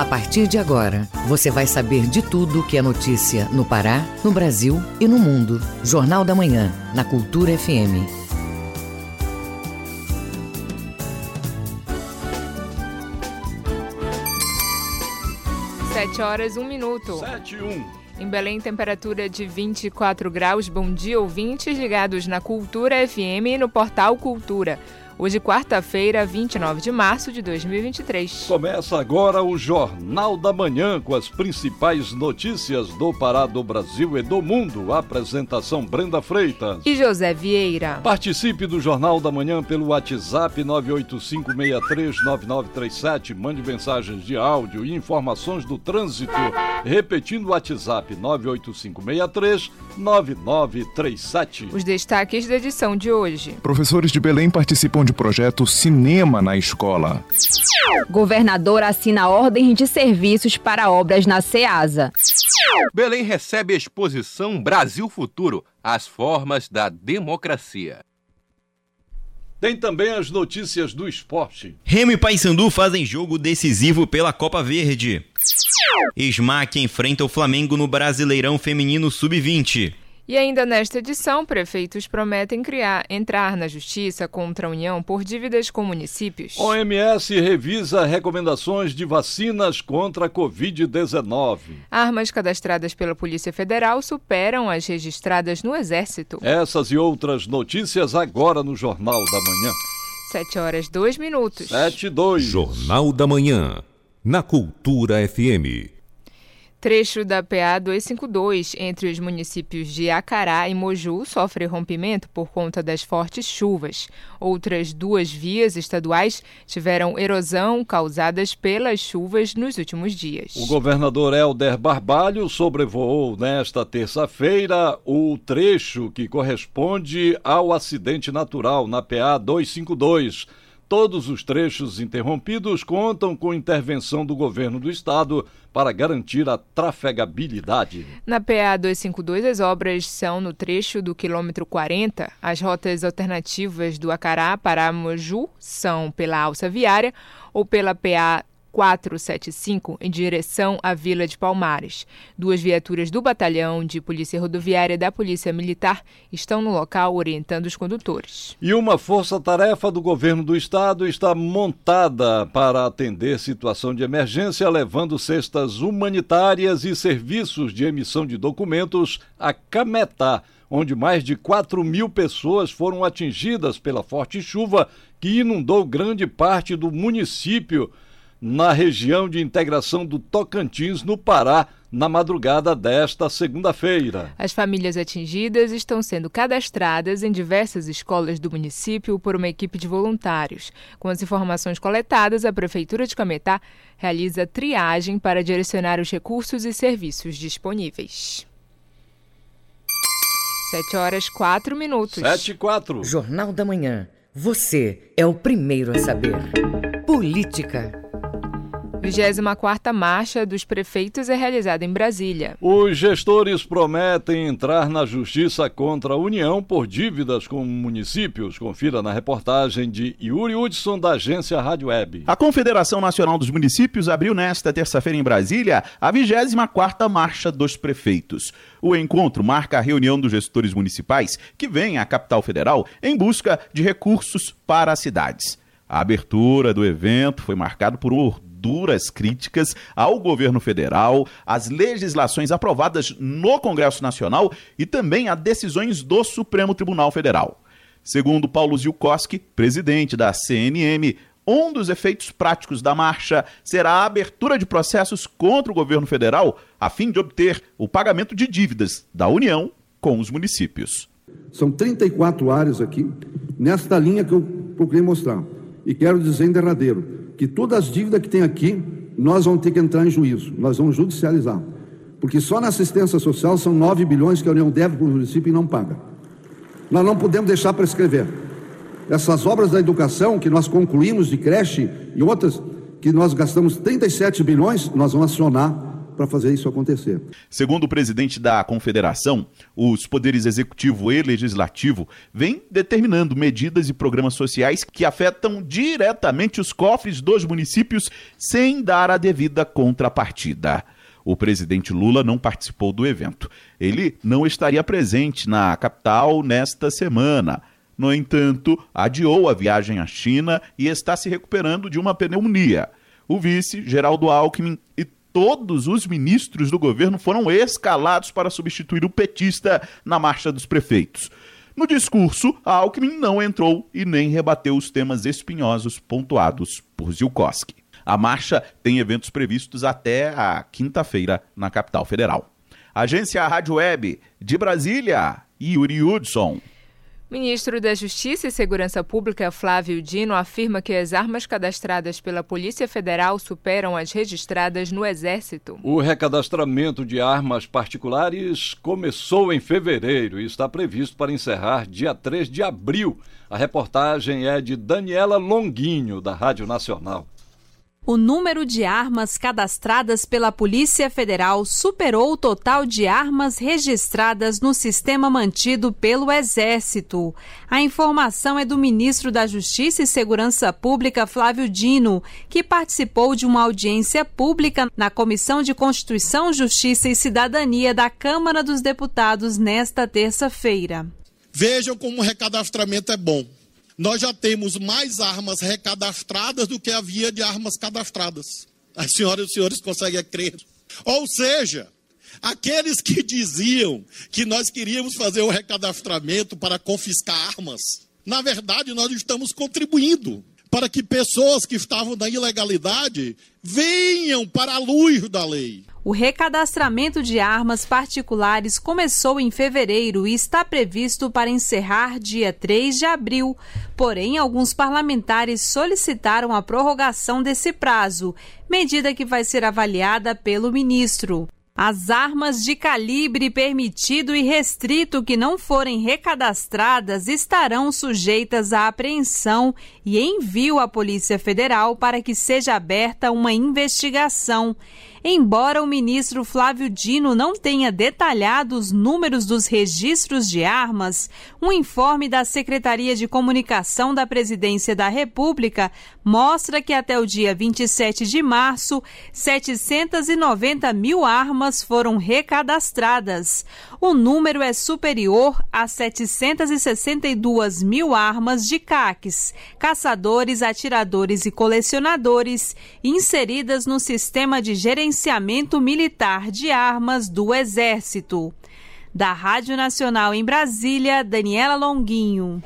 A partir de agora, você vai saber de tudo que é notícia no Pará, no Brasil e no mundo. Jornal da Manhã, na Cultura FM. Sete horas, um minuto. Sete e um. Em Belém, temperatura de 24 graus. Bom dia, ouvintes ligados na Cultura FM e no portal Cultura. Hoje, quarta-feira, 29 de março de 2023. Começa agora o Jornal da Manhã com as principais notícias do Pará, do Brasil e do mundo. Apresentação Brenda Freitas e José Vieira. Participe do Jornal da Manhã pelo WhatsApp 985639937. Mande mensagens de áudio e informações do trânsito. Repetindo o WhatsApp 985639937. Os destaques da edição de hoje. Professores de Belém participam de de projeto Cinema na Escola. Governador assina ordem de serviços para obras na SEASA. Belém recebe a exposição Brasil Futuro As Formas da Democracia. Tem também as notícias do esporte. Remo e Paysandu fazem jogo decisivo pela Copa Verde. Smack enfrenta o Flamengo no Brasileirão Feminino Sub-20. E ainda nesta edição, prefeitos prometem criar, entrar na justiça contra a União por dívidas com municípios. OMS revisa recomendações de vacinas contra a Covid-19. Armas cadastradas pela Polícia Federal superam as registradas no Exército. Essas e outras notícias agora no Jornal da Manhã. 7 horas 2 minutos. 7 e 2. Jornal da Manhã, na Cultura FM. Trecho da PA 252 entre os municípios de Acará e Moju sofre rompimento por conta das fortes chuvas. Outras duas vias estaduais tiveram erosão causadas pelas chuvas nos últimos dias. O governador Helder Barbalho sobrevoou nesta terça-feira o trecho que corresponde ao acidente natural na PA 252 Todos os trechos interrompidos contam com intervenção do governo do estado para garantir a trafegabilidade. Na PA 252, as obras são no trecho do quilômetro 40. As rotas alternativas do Acará para Moju são pela alça viária ou pela PA 475 em direção à Vila de Palmares. Duas viaturas do Batalhão de Polícia Rodoviária da Polícia Militar estão no local orientando os condutores. E uma força-tarefa do governo do estado está montada para atender situação de emergência, levando cestas humanitárias e serviços de emissão de documentos a Cametá onde mais de 4 mil pessoas foram atingidas pela forte chuva que inundou grande parte do município na região de integração do Tocantins, no Pará, na madrugada desta segunda-feira. As famílias atingidas estão sendo cadastradas em diversas escolas do município por uma equipe de voluntários. Com as informações coletadas, a Prefeitura de Cametá realiza triagem para direcionar os recursos e serviços disponíveis. 7 horas 4 minutos. 7 e 4. Jornal da Manhã. Você é o primeiro a saber. Política. 24ª Marcha dos Prefeitos é realizada em Brasília. Os gestores prometem entrar na justiça contra a União por dívidas com municípios. Confira na reportagem de Yuri Hudson, da agência Rádio Web. A Confederação Nacional dos Municípios abriu nesta terça-feira em Brasília a 24ª Marcha dos Prefeitos. O encontro marca a reunião dos gestores municipais que vêm à capital federal em busca de recursos para as cidades. A abertura do evento foi marcado por um duras críticas ao governo federal, às legislações aprovadas no Congresso Nacional e também a decisões do Supremo Tribunal Federal. Segundo Paulo Zilkowski, presidente da CNM, um dos efeitos práticos da marcha será a abertura de processos contra o governo federal a fim de obter o pagamento de dívidas da União com os municípios. São 34 áreas aqui, nesta linha que eu procurei mostrar. E quero dizer em derradeiro: que todas as dívidas que tem aqui, nós vamos ter que entrar em juízo, nós vamos judicializar. Porque só na assistência social são 9 bilhões que a União deve para o município e não paga. Nós não podemos deixar para escrever. Essas obras da educação que nós concluímos de creche e outras que nós gastamos 37 bilhões, nós vamos acionar para fazer isso acontecer. Segundo o presidente da Confederação, os poderes executivo e legislativo vêm determinando medidas e programas sociais que afetam diretamente os cofres dos municípios sem dar a devida contrapartida. O presidente Lula não participou do evento. Ele não estaria presente na capital nesta semana. No entanto, adiou a viagem à China e está se recuperando de uma pneumonia. O vice, Geraldo Alckmin, e todos os ministros do governo foram escalados para substituir o petista na Marcha dos Prefeitos. No discurso, Alckmin não entrou e nem rebateu os temas espinhosos pontuados por Zilkowski. A marcha tem eventos previstos até a quinta-feira na capital federal. Agência Rádio Web de Brasília, Yuri Hudson. Ministro da Justiça e Segurança Pública Flávio Dino afirma que as armas cadastradas pela Polícia Federal superam as registradas no Exército. O recadastramento de armas particulares começou em fevereiro e está previsto para encerrar dia 3 de abril. A reportagem é de Daniela Longuinho, da Rádio Nacional o número de armas cadastradas pela Polícia Federal superou o total de armas registradas no sistema mantido pelo Exército. A informação é do ministro da Justiça e Segurança Pública, Flávio Dino, que participou de uma audiência pública na Comissão de Constituição, Justiça e Cidadania da Câmara dos Deputados nesta terça-feira. Vejam como o recadastramento é bom nós já temos mais armas recadastradas do que havia de armas cadastradas. As senhoras e os senhores conseguem crer. Ou seja, aqueles que diziam que nós queríamos fazer o recadastramento para confiscar armas, na verdade nós estamos contribuindo para que pessoas que estavam na ilegalidade venham para a luz da lei. O recadastramento de armas particulares começou em fevereiro e está previsto para encerrar dia 3 de abril. Porém, alguns parlamentares solicitaram a prorrogação desse prazo, medida que vai ser avaliada pelo ministro. As armas de calibre permitido e restrito que não forem recadastradas estarão sujeitas à apreensão e envio à Polícia Federal para que seja aberta uma investigação. Embora o ministro Flávio Dino não tenha detalhado os números dos registros de armas, um informe da Secretaria de Comunicação da Presidência da República mostra que até o dia 27 de março, 790 mil armas foram recadastradas. O número é superior a 762 mil armas de caques, caçadores, atiradores e colecionadores inseridas no sistema de gerenciamento militar de armas do Exército. Da Rádio Nacional em Brasília, Daniela Longuinho.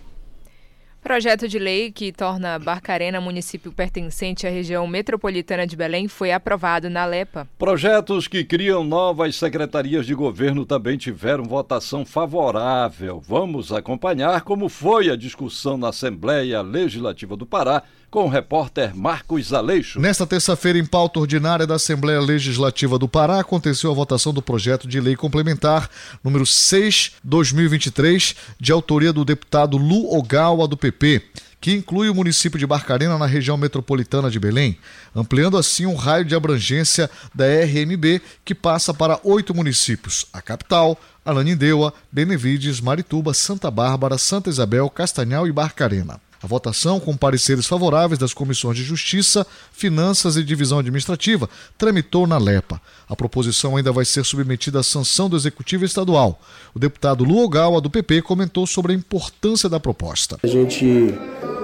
Projeto de lei que torna Barcarena município pertencente à região metropolitana de Belém foi aprovado na LEPA. Projetos que criam novas secretarias de governo também tiveram votação favorável. Vamos acompanhar como foi a discussão na Assembleia Legislativa do Pará com o repórter Marcos Aleixo. Nesta terça-feira, em pauta ordinária da Assembleia Legislativa do Pará, aconteceu a votação do projeto de lei complementar número 6/2023, de autoria do deputado Lu Ogawa do PP que inclui o município de Barcarena na região metropolitana de Belém, ampliando assim o raio de abrangência da RMB, que passa para oito municípios: a capital, Ananindeua, Benevides, Marituba, Santa Bárbara, Santa Isabel, Castanhal e Barcarena. A votação, com pareceres favoráveis das comissões de Justiça, Finanças e Divisão Administrativa, tramitou na LEPA. A proposição ainda vai ser submetida à sanção do Executivo Estadual. O deputado Lu Ogawa, do PP, comentou sobre a importância da proposta. A gente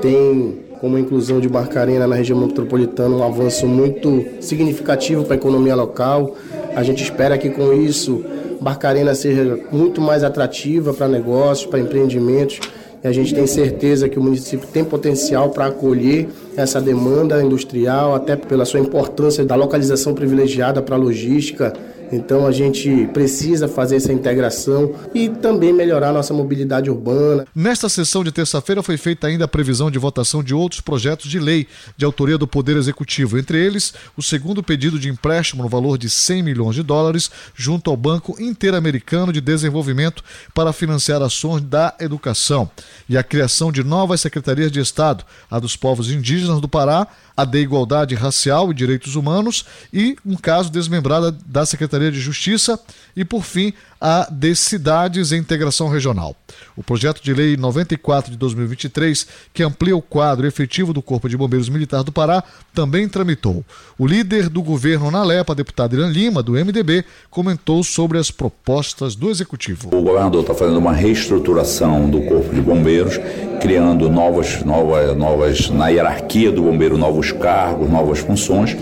tem como a inclusão de Barcarena na região metropolitana um avanço muito significativo para a economia local. A gente espera que com isso Barcarena seja muito mais atrativa para negócios, para empreendimentos e a gente tem certeza que o município tem potencial para acolher essa demanda industrial, até pela sua importância da localização privilegiada para a logística então a gente precisa fazer essa integração e também melhorar nossa mobilidade urbana. Nesta sessão de terça-feira foi feita ainda a previsão de votação de outros projetos de lei de autoria do Poder Executivo, entre eles o segundo pedido de empréstimo no valor de 100 milhões de dólares junto ao Banco Interamericano de Desenvolvimento para financiar ações da educação e a criação de novas secretarias de Estado, a dos povos indígenas do Pará, a de Igualdade Racial e Direitos Humanos e um caso desmembrado da Secretaria de Justiça. E, por fim, a de Cidades e Integração Regional. O projeto de lei 94 de 2023, que amplia o quadro efetivo do Corpo de Bombeiros Militar do Pará, também tramitou. O líder do governo na LEPA, deputado Irã Lima, do MDB, comentou sobre as propostas do Executivo. O governador está fazendo uma reestruturação do Corpo de Bombeiros, criando novas, novas, novas, na hierarquia do bombeiro, novos cargos, novas funções,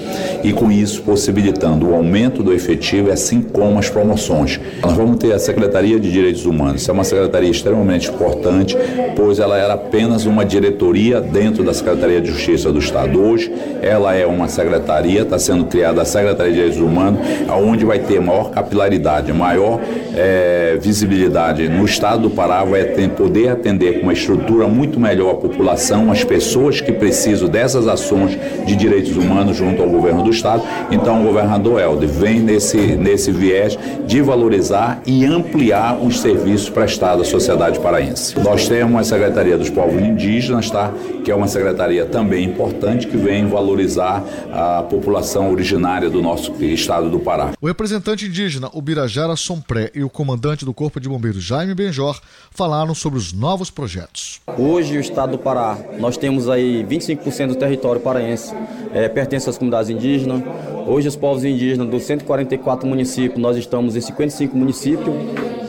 e com isso possibilitando o aumento do efetivo, assim como as promoções. Nós vamos ter a Secretaria de Direitos Humanos. Isso é uma secretaria extremamente importante, pois ela era apenas uma diretoria dentro da Secretaria de Justiça do Estado. Hoje, ela é uma secretaria, está sendo criada a Secretaria de Direitos Humanos, onde vai ter maior capilaridade, maior é, visibilidade no Estado do Pará, vai ter, poder atender com uma estrutura muito melhor a população, as pessoas que precisam dessas ações de direitos humanos junto ao governo do Estado. Então, o governador Helder vem nesse, nesse viés de valorizar e ampliar os serviços prestados à sociedade paraense. Nós temos a Secretaria dos Povos Indígenas, tá? que é uma secretaria também importante que vem valorizar a população originária do nosso estado do Pará. O representante indígena Ubirajara Sompré e o comandante do Corpo de Bombeiros Jaime Benjor falaram sobre os novos projetos. Hoje, o estado do Pará, nós temos aí 25% do território paraense é, pertence às comunidades indígenas. Hoje, os povos indígenas dos 144 municípios, nós estamos em 55 municípios,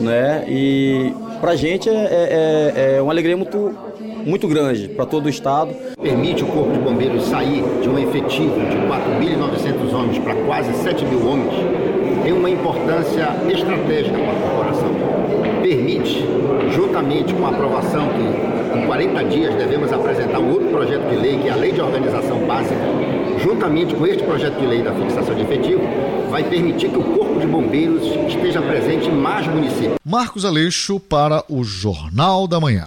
né? E para a gente é, é, é, é uma alegria muito, muito grande para todo o estado. Permite o Corpo de Bombeiros sair de um efetivo de 4.900 homens para quase 7 mil homens, tem uma importância estratégica para a corporação. Permite, juntamente com a aprovação que em 40 dias devemos apresentar um outro projeto de lei, que é a Lei de Organização Básica, juntamente com este projeto de lei da fixação de efetivo, vai permitir que o Corpo de Bombeiros esteja presente em mais municípios. Marcos Aleixo para o Jornal da Manhã.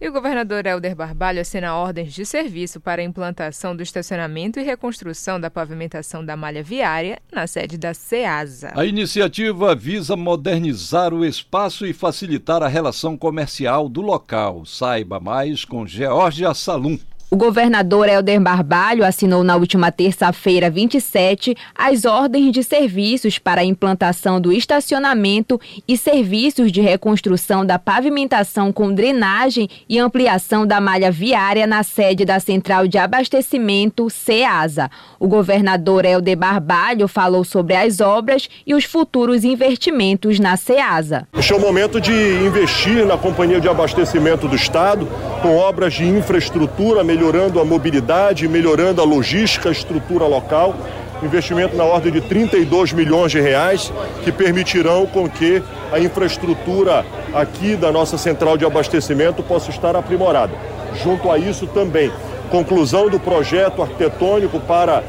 E o governador Helder Barbalho assina ordens de serviço para a implantação do estacionamento e reconstrução da pavimentação da malha viária na sede da SEASA. A iniciativa visa modernizar o espaço e facilitar a relação comercial do local. Saiba mais com Georgia Salum. O governador Helder Barbalho assinou na última terça-feira, 27, as ordens de serviços para a implantação do estacionamento e serviços de reconstrução da pavimentação com drenagem e ampliação da malha viária na sede da Central de Abastecimento CEASA. O governador Helder Barbalho falou sobre as obras e os futuros investimentos na CEASA. Este é o momento de investir na Companhia de Abastecimento do Estado com obras de infraestrutura melhor melhorando a mobilidade, melhorando a logística, a estrutura local. Investimento na ordem de 32 milhões de reais, que permitirão com que a infraestrutura aqui da nossa central de abastecimento possa estar aprimorada. Junto a isso também, conclusão do projeto arquitetônico para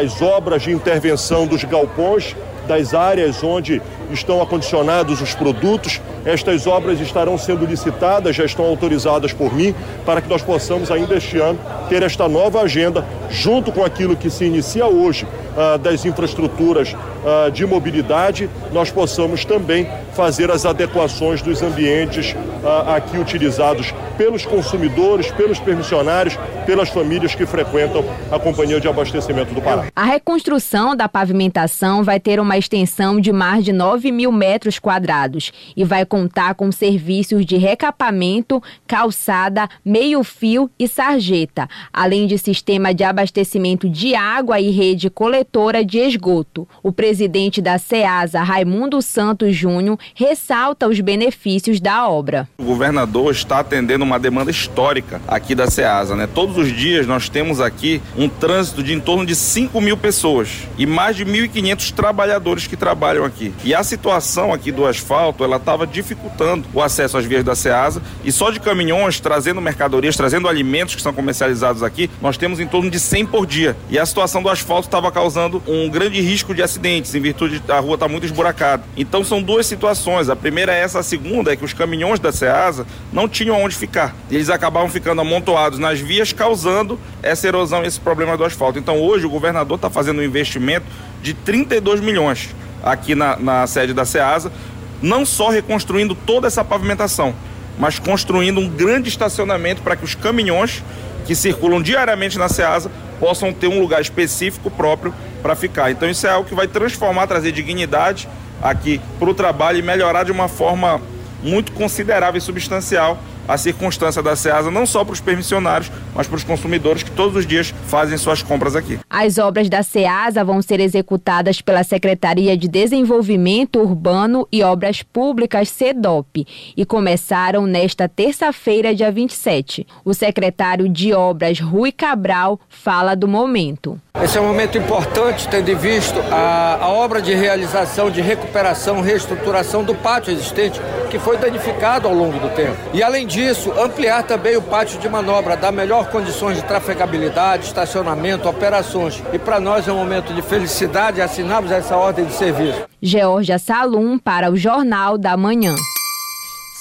as obras de intervenção dos galpões, das áreas onde estão acondicionados os produtos. Estas obras estarão sendo licitadas, já estão autorizadas por mim, para que nós possamos ainda este ano ter esta nova agenda, junto com aquilo que se inicia hoje ah, das infraestruturas ah, de mobilidade, nós possamos também fazer as adequações dos ambientes ah, aqui utilizados pelos consumidores, pelos permissionários, pelas famílias que frequentam a Companhia de Abastecimento do Pará. A reconstrução da pavimentação vai ter uma extensão de mais de 9 mil metros quadrados e vai contar com serviços de recapamento, calçada, meio-fio e sarjeta, além de sistema de abastecimento de água e rede coletora de esgoto. O presidente da SEASA, Raimundo Santos Júnior, ressalta os benefícios da obra. O governador está atendendo uma demanda histórica aqui da SEASA. Né? Todos os dias nós temos aqui um trânsito de em torno de 5 mil pessoas e mais de 1.500 trabalhadores que trabalham aqui. E a situação aqui do asfalto, ela estava dificultando o acesso às vias da SEASA e só de caminhões trazendo mercadorias, trazendo alimentos que são comercializados aqui, nós temos em torno de 100 por dia. E a situação do asfalto estava causando um grande risco de acidentes, em virtude da rua estar tá muito esburacada. Então são duas situações. A primeira é essa, a segunda é que os caminhões da SEASA não tinham onde ficar. Eles acabavam ficando amontoados nas vias, causando essa erosão esse problema do asfalto. Então hoje o governador está fazendo um investimento de 32 milhões aqui na, na sede da SEASA, não só reconstruindo toda essa pavimentação, mas construindo um grande estacionamento para que os caminhões que circulam diariamente na SEASA possam ter um lugar específico próprio para ficar. Então isso é algo que vai transformar, trazer dignidade aqui para o trabalho e melhorar de uma forma muito considerável e substancial a circunstância da SEASA não só para os permissionários, mas para os consumidores que todos os dias fazem suas compras aqui. As obras da SEASA vão ser executadas pela Secretaria de Desenvolvimento Urbano e Obras Públicas, SEDOP, e começaram nesta terça-feira, dia 27. O secretário de Obras, Rui Cabral, fala do momento. Esse é um momento importante, tendo em visto a, a obra de realização, de recuperação, reestruturação do pátio existente, que foi danificado ao longo do tempo. E além disso, ampliar também o pátio de manobra, dar melhor condições de trafegabilidade, estacionamento, operações. E para nós é um momento de felicidade assinarmos essa ordem de serviço. Georgia Salum para o Jornal da Manhã.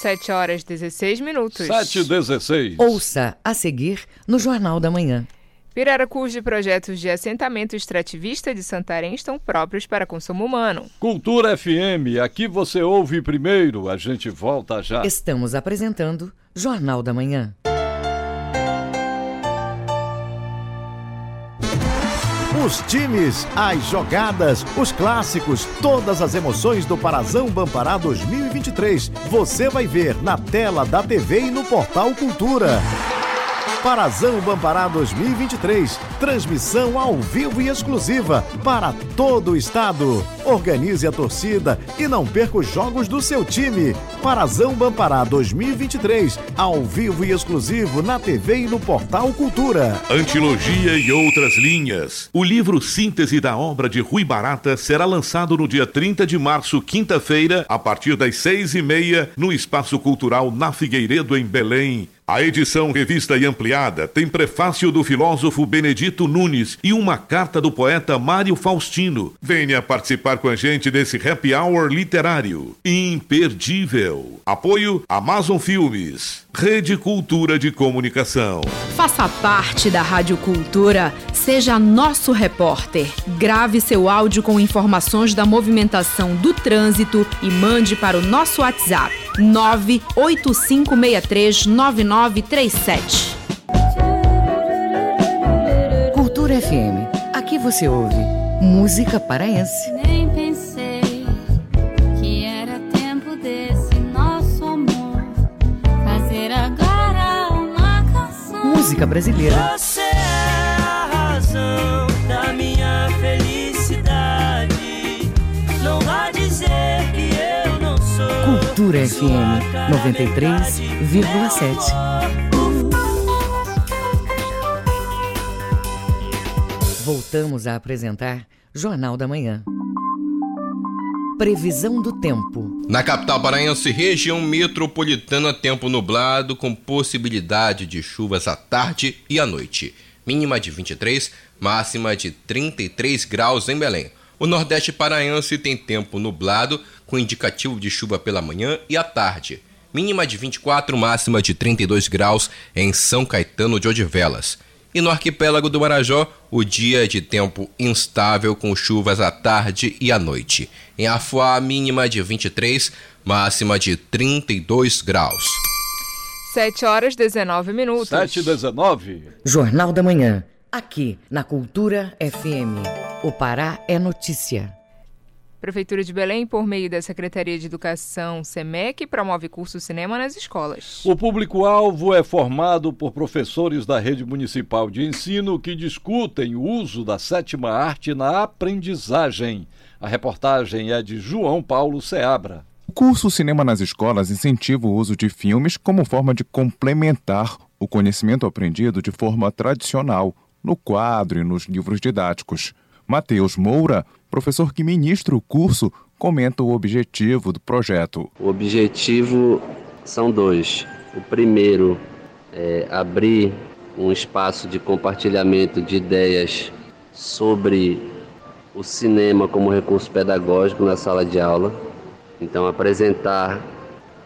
7 horas 16 minutos. 7 e 16. Ouça a seguir no Jornal da Manhã. Pirarucus de projetos de assentamento extrativista de Santarém estão próprios para consumo humano. Cultura FM, aqui você ouve primeiro, a gente volta já. Estamos apresentando Jornal da Manhã. Os times, as jogadas, os clássicos, todas as emoções do Parazão Bampará 2023. Você vai ver na tela da TV e no portal Cultura. Parazão Bampará 2023. Transmissão ao vivo e exclusiva para todo o estado. Organize a torcida e não perca os jogos do seu time. Parazão Bampará 2023. Ao vivo e exclusivo na TV e no Portal Cultura. Antilogia e outras linhas. O livro Síntese da obra de Rui Barata será lançado no dia 30 de março, quinta-feira, a partir das seis e meia, no Espaço Cultural na Figueiredo, em Belém. A edição revista e ampliada tem prefácio do filósofo Benedito Nunes e uma carta do poeta Mário Faustino. Venha participar com a gente desse happy hour literário. Imperdível. Apoio Amazon Filmes. Rede Cultura de Comunicação. Faça parte da Rádio Cultura. Seja nosso repórter. Grave seu áudio com informações da movimentação do trânsito e mande para o nosso WhatsApp 985639937. Cultura FM. Aqui você ouve música paraense. Nem Música brasileira. Você é a razão da minha felicidade. Não vá dizer que eu não sou. Cultura FM 93,7. Voltamos a apresentar Jornal da Manhã. Previsão do tempo. Na capital paraense, região metropolitana, tempo nublado com possibilidade de chuvas à tarde e à noite. Mínima de 23, máxima de 33 graus em Belém. O Nordeste paraense tem tempo nublado com indicativo de chuva pela manhã e à tarde. Mínima de 24, máxima de 32 graus em São Caetano de Odivelas. E no arquipélago do Marajó, o dia é de tempo instável com chuvas à tarde e à noite. Em Afuá, mínima de 23, máxima de 32 graus. 7 horas 19 minutos. 7 e 19. Jornal da Manhã. Aqui na Cultura FM. O Pará é notícia. Prefeitura de Belém, por meio da Secretaria de Educação, SEMEC, promove curso cinema nas escolas. O público-alvo é formado por professores da rede municipal de ensino que discutem o uso da sétima arte na aprendizagem. A reportagem é de João Paulo Seabra. O curso Cinema nas Escolas incentiva o uso de filmes como forma de complementar o conhecimento aprendido de forma tradicional, no quadro e nos livros didáticos. Matheus Moura, professor que ministra o curso, comenta o objetivo do projeto. O objetivo são dois. O primeiro é abrir um espaço de compartilhamento de ideias sobre o cinema como recurso pedagógico na sala de aula. Então, apresentar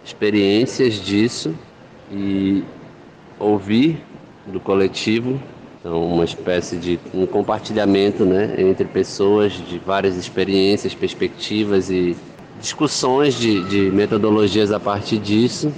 experiências disso e ouvir do coletivo então, uma espécie de um compartilhamento né, entre pessoas de várias experiências, perspectivas e discussões de, de metodologias a partir disso.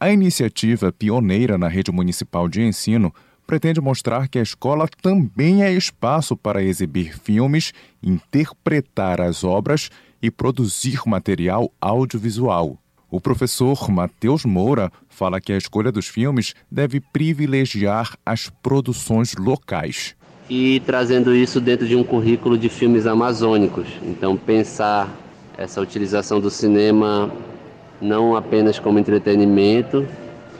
A iniciativa pioneira na rede municipal de ensino pretende mostrar que a escola também é espaço para exibir filmes, interpretar as obras e produzir material audiovisual. O professor Matheus Moura fala que a escolha dos filmes deve privilegiar as produções locais. E trazendo isso dentro de um currículo de filmes amazônicos. Então, pensar essa utilização do cinema não apenas como entretenimento,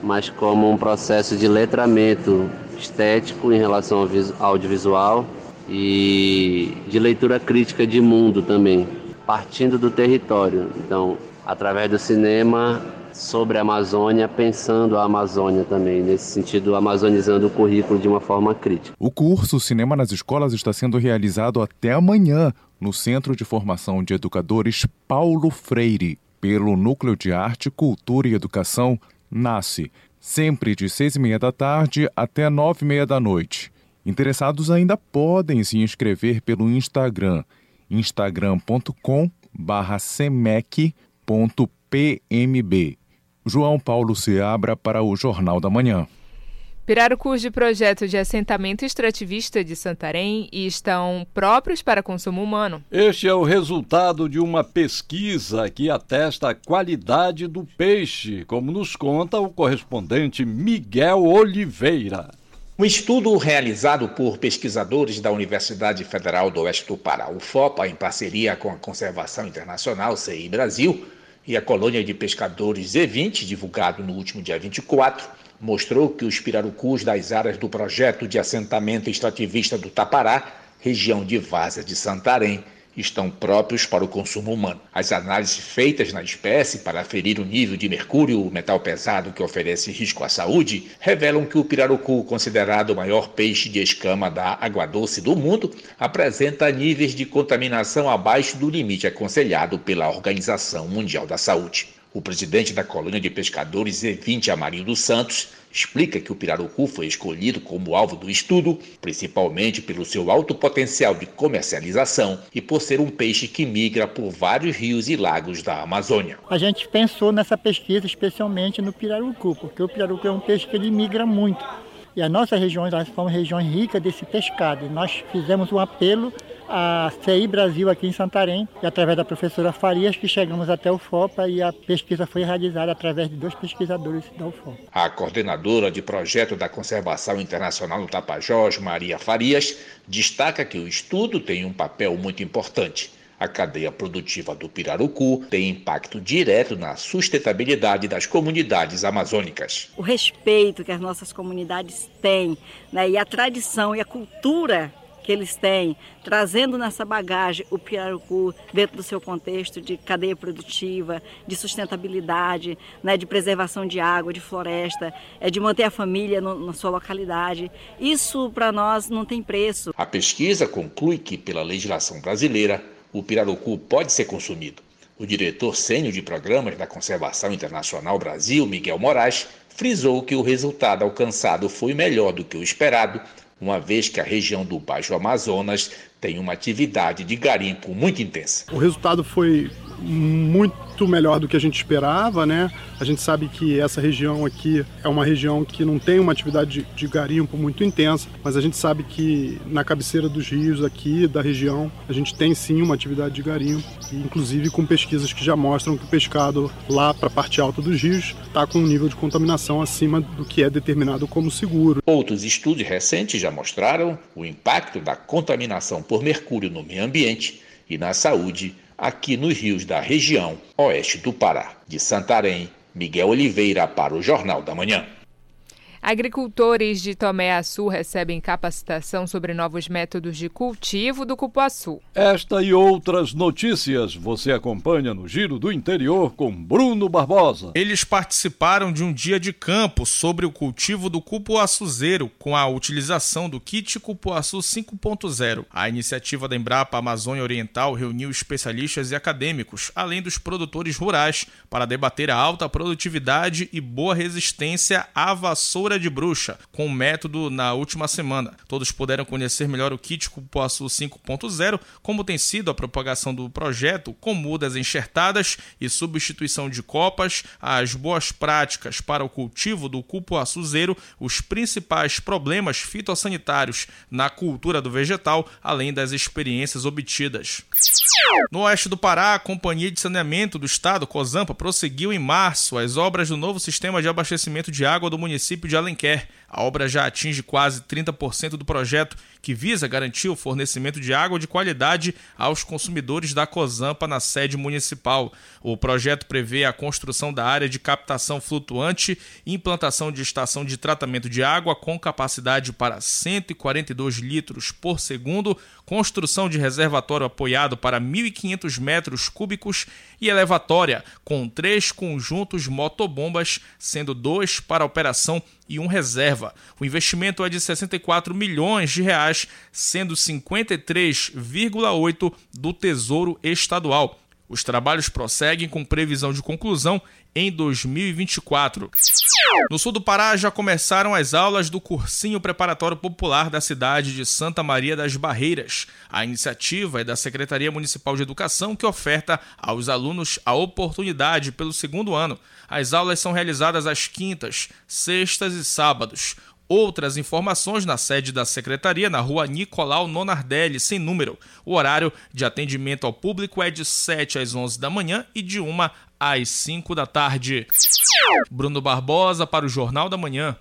mas como um processo de letramento estético em relação ao audiovisual e de leitura crítica de mundo também, partindo do território. Então, através do cinema sobre a Amazônia, pensando a Amazônia também, nesse sentido, amazonizando o currículo de uma forma crítica. O curso Cinema nas Escolas está sendo realizado até amanhã no Centro de Formação de Educadores Paulo Freire, pelo Núcleo de Arte, Cultura e Educação, NASCE, sempre de seis e meia da tarde até nove e meia da noite. Interessados ainda podem se inscrever pelo Instagram, instagram.com barra semec.pmb. João Paulo Seabra para o Jornal da Manhã. Pirarucus de projeto de assentamento extrativista de Santarém e estão próprios para consumo humano. Este é o resultado de uma pesquisa que atesta a qualidade do peixe, como nos conta o correspondente Miguel Oliveira. Um estudo realizado por pesquisadores da Universidade Federal do Oeste do Pará, UFOPA, em parceria com a Conservação Internacional, CI Brasil, e a colônia de pescadores Z20, divulgado no último dia 24, mostrou que os pirarucus das áreas do projeto de assentamento extrativista do Tapará, região de Várzea de Santarém, estão próprios para o consumo humano. As análises feitas na espécie para aferir o nível de mercúrio, metal pesado que oferece risco à saúde, revelam que o pirarucu, considerado o maior peixe de escama da água doce do mundo, apresenta níveis de contaminação abaixo do limite aconselhado pela Organização Mundial da Saúde. O presidente da colônia de pescadores E20 Amarinho dos Santos explica que o pirarucu foi escolhido como alvo do estudo, principalmente pelo seu alto potencial de comercialização e por ser um peixe que migra por vários rios e lagos da Amazônia. A gente pensou nessa pesquisa especialmente no pirarucu, porque o pirarucu é um peixe que ele migra muito. E as nossas regiões elas são regiões ricas desse pescado. E nós fizemos um apelo à CI Brasil aqui em Santarém, e através da professora Farias, que chegamos até o FOPA e a pesquisa foi realizada através de dois pesquisadores da UFOPA. A coordenadora de projeto da Conservação Internacional no Tapajós, Maria Farias, destaca que o estudo tem um papel muito importante a cadeia produtiva do pirarucu tem impacto direto na sustentabilidade das comunidades amazônicas. O respeito que as nossas comunidades têm né, e a tradição e a cultura que eles têm, trazendo nessa bagagem o pirarucu dentro do seu contexto de cadeia produtiva, de sustentabilidade, né, de preservação de água, de floresta, é de manter a família no, na sua localidade. Isso para nós não tem preço. A pesquisa conclui que pela legislação brasileira o pirarucu pode ser consumido. O diretor sênior de programas da Conservação Internacional Brasil, Miguel Moraes, frisou que o resultado alcançado foi melhor do que o esperado, uma vez que a região do Baixo Amazonas tem uma atividade de garimpo muito intensa. O resultado foi muito melhor do que a gente esperava, né? A gente sabe que essa região aqui é uma região que não tem uma atividade de, garimpo muito intensa, mas a gente sabe que na cabeceira dos rios aqui da região a gente tem sim uma atividade de garimpo, inclusive com pesquisas que já mostram que o pescado lá para a parte alta dos rios está com um nível de contaminação acima do que é determinado como seguro. Outros estudos recentes já mostraram o impacto da contaminação por mercúrio no meio ambiente e na saúde aqui nos rios da região oeste do Pará. De Santarém, Miguel Oliveira para o Jornal da Manhã. Agricultores de Tomé Açu recebem capacitação sobre novos métodos de cultivo do cupuaçu. Esta e outras notícias você acompanha no Giro do Interior com Bruno Barbosa. Eles participaram de um dia de campo sobre o cultivo do cupuaçuzeiro com a utilização do kit Cupuaçu 5.0. A iniciativa da Embrapa Amazônia Oriental reuniu especialistas e acadêmicos, além dos produtores rurais, para debater a alta produtividade e boa resistência à vassoura De Bruxa, com o método na última semana. Todos puderam conhecer melhor o kit Cupuaçu 5.0, como tem sido a propagação do projeto, com mudas enxertadas e substituição de copas, as boas práticas para o cultivo do cupuaçu zero, os principais problemas fitossanitários na cultura do vegetal, além das experiências obtidas. No oeste do Pará, a Companhia de Saneamento do Estado, COSAMPA, prosseguiu em março as obras do novo sistema de abastecimento de água do município de Alenquer. A obra já atinge quase 30% do projeto, que visa garantir o fornecimento de água de qualidade aos consumidores da COSAMPA na sede municipal. O projeto prevê a construção da área de captação flutuante, implantação de estação de tratamento de água com capacidade para 142 litros por segundo, construção de reservatório apoiado para 1.500 metros cúbicos e elevatória com três conjuntos motobombas, sendo dois para operação e um reserva. O investimento é de 64 milhões de reais, sendo 53,8 do Tesouro Estadual. Os trabalhos prosseguem com previsão de conclusão em 2024. No sul do Pará já começaram as aulas do Cursinho Preparatório Popular da cidade de Santa Maria das Barreiras. A iniciativa é da Secretaria Municipal de Educação que oferta aos alunos a oportunidade pelo segundo ano. As aulas são realizadas às quintas, sextas e sábados. Outras informações na sede da secretaria, na rua Nicolau Nonardelli, sem número. O horário de atendimento ao público é de 7 às 11 da manhã e de 1 às 5 da tarde. Bruno Barbosa para o Jornal da Manhã.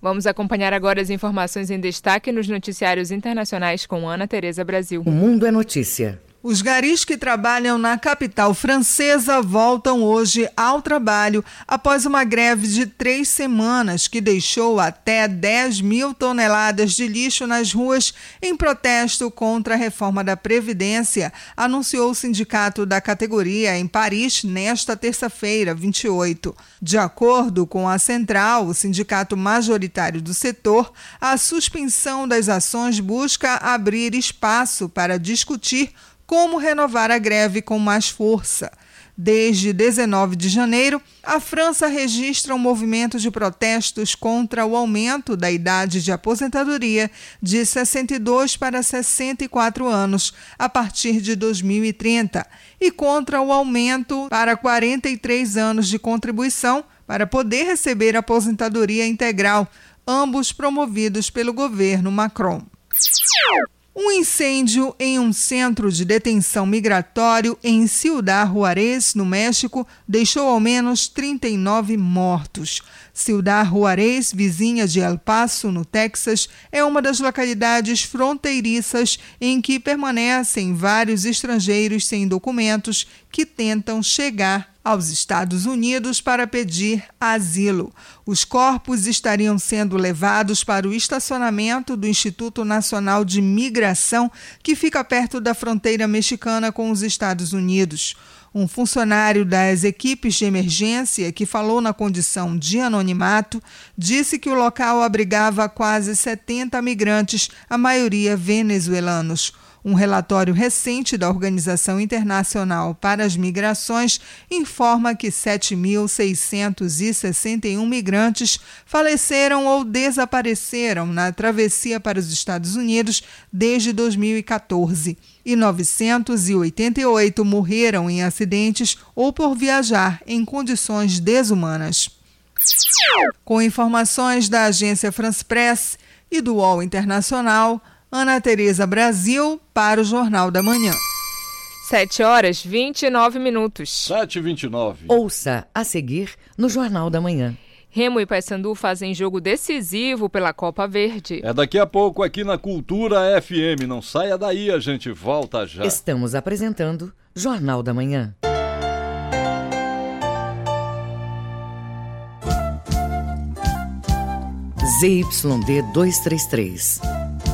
Vamos acompanhar agora as informações em destaque nos noticiários internacionais com Ana Tereza Brasil. O Mundo é Notícia. Os garis que trabalham na capital francesa voltam hoje ao trabalho após uma greve de três semanas que deixou até 10 mil toneladas de lixo nas ruas em protesto contra a reforma da Previdência, anunciou o sindicato da categoria em Paris nesta terça-feira, 28. De acordo com a Central, o sindicato majoritário do setor, a suspensão das ações busca abrir espaço para discutir como renovar a greve com mais força. Desde 19 de janeiro, a França registra um movimento de protestos contra o aumento da idade de aposentadoria de 62 para 64 anos a partir de 2030 e contra o aumento para 43 anos de contribuição para poder receber aposentadoria integral, ambos promovidos pelo governo Macron. Um incêndio em um centro de detenção migratório em Ciudad Juarez, no México, deixou ao menos 39 mortos. Ciudad Juarez, vizinha de El Paso, no Texas, é uma das localidades fronteiriças em que permanecem vários estrangeiros sem documentos que tentam chegar aos Estados Unidos para pedir asilo. Os corpos estariam sendo levados para o estacionamento do Instituto Nacional de Migração, que fica perto da fronteira mexicana com os Estados Unidos. Um funcionário das equipes de emergência, que falou na condição de anonimato, disse que o local abrigava quase 70 migrantes, a maioria venezuelanos. Um relatório recente da Organização Internacional para as Migrações informa que 7.661 migrantes faleceram ou desapareceram na travessia para os Estados Unidos desde 2014 e 988 morreram em acidentes ou por viajar em condições desumanas. Com informações da agência France Press e do UOL Internacional, Ana Tereza Brasil para o Jornal da Manhã. 7 horas 29 minutos. 7 e 29. Ouça a seguir no Jornal da Manhã. Remo e Paysandu fazem jogo decisivo pela Copa Verde. É daqui a pouco aqui na Cultura FM. Não saia daí, a gente volta já. Estamos apresentando Jornal da Manhã. ZYD 233,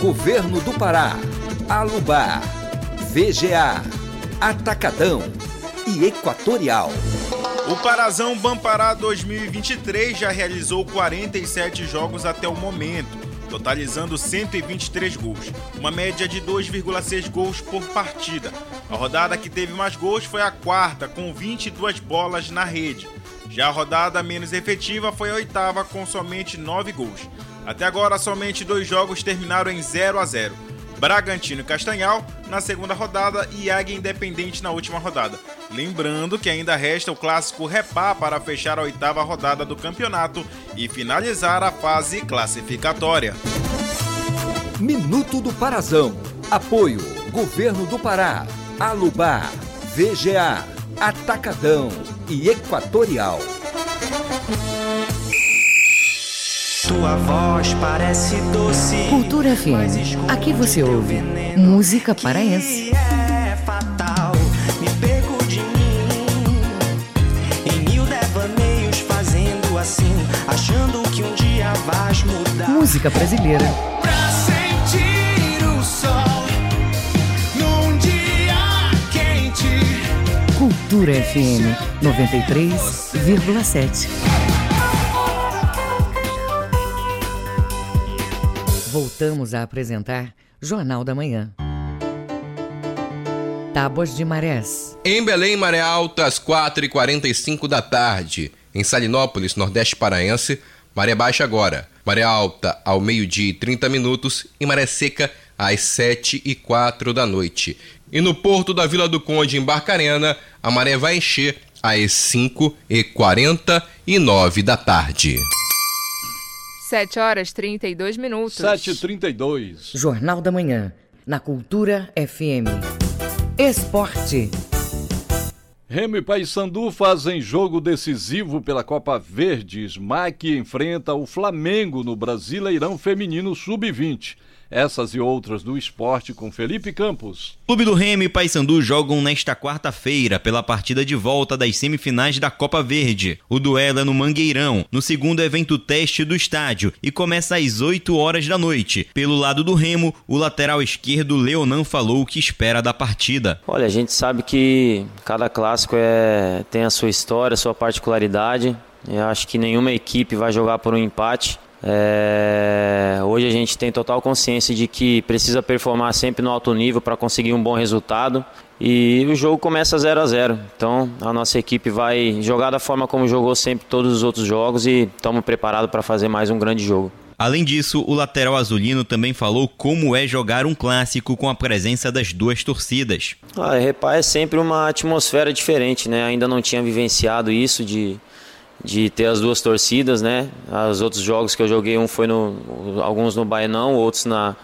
Governo do Pará, Alubar, VGA, Atacadão e Equatorial. O Parazão Bampará 2023 já realizou 47 jogos até o momento, totalizando 123 gols, uma média de 2,6 gols por partida. A rodada que teve mais gols foi a quarta, com 22 bolas na rede. Já a rodada menos efetiva foi a oitava, com somente 9 gols. Até agora, somente dois jogos terminaram em 0 a 0. Bragantino e Castanhal na segunda rodada e Águia Independente na última rodada. Lembrando que ainda resta o clássico Repá para fechar a oitava rodada do campeonato e finalizar a fase classificatória. Minuto do Parazão. Apoio Governo do Pará, Alubar, VGA, Atacadão e Equatorial. Tua voz parece doce. Cultura FM. Aqui você ouve música paraense. É fatal, me perco de mim. Em mil devaneios fazendo assim, achando que um dia vais mudar. Música brasileira. Pra sentir o sol num dia quente. Cultura FM 93,7. Voltamos a apresentar Jornal da Manhã. Tábuas de Marés. Em Belém, maré alta às 4h45 da tarde. Em Salinópolis, Nordeste Paraense, maré baixa agora. Maré alta ao meio-dia e 30 minutos e maré seca às 7 e 4 da noite. E no porto da Vila do Conde, em Barcarena, a maré vai encher às 5 e 49 da tarde. 7 horas 32 minutos. 7h32. Jornal da Manhã. Na Cultura FM. Esporte. Remo e Paysandu fazem jogo decisivo pela Copa Verde. Smack enfrenta o Flamengo no Brasileirão Feminino Sub-20. Essas e outras do esporte com Felipe Campos. Clube do Remo e Paysandu jogam nesta quarta-feira pela partida de volta das semifinais da Copa Verde. O duelo é no Mangueirão, no segundo evento teste do estádio, e começa às 8 horas da noite. Pelo lado do Remo, o lateral esquerdo Leonan falou o que espera da partida. Olha, a gente sabe que cada clássico é, tem a sua história, a sua particularidade. Eu acho que nenhuma equipe vai jogar por um empate. É, hoje a gente tem total consciência de que precisa performar sempre no alto nível para conseguir um bom resultado. E o jogo começa 0 a 0 Então a nossa equipe vai jogar da forma como jogou sempre todos os outros jogos e estamos preparados para fazer mais um grande jogo. Além disso, o lateral azulino também falou como é jogar um clássico com a presença das duas torcidas. Ah, Repá é sempre uma atmosfera diferente, né? Ainda não tinha vivenciado isso de de ter as duas torcidas, né? Os outros jogos que eu joguei, um foi no alguns no Baenão, outros na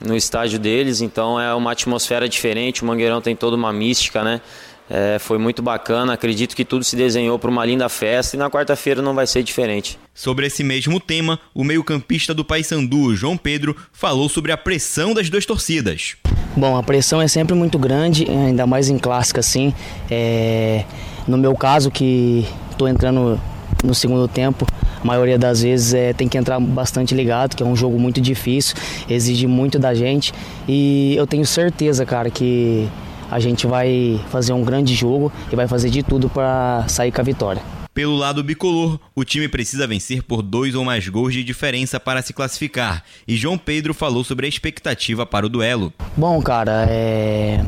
no estádio deles, então é uma atmosfera diferente. O Mangueirão tem toda uma mística, né? É, foi muito bacana, acredito que tudo se desenhou para uma linda festa e na quarta-feira não vai ser diferente. Sobre esse mesmo tema, o meio-campista do Paysandu, João Pedro, falou sobre a pressão das duas torcidas. Bom, a pressão é sempre muito grande, ainda mais em clássica assim. É... No meu caso, que estou entrando no segundo tempo, a maioria das vezes é, tem que entrar bastante ligado, que é um jogo muito difícil, exige muito da gente e eu tenho certeza, cara, que a gente vai fazer um grande jogo e vai fazer de tudo para sair com a vitória. Pelo lado bicolor, o time precisa vencer por dois ou mais gols de diferença para se classificar. E João Pedro falou sobre a expectativa para o duelo. Bom, cara, é...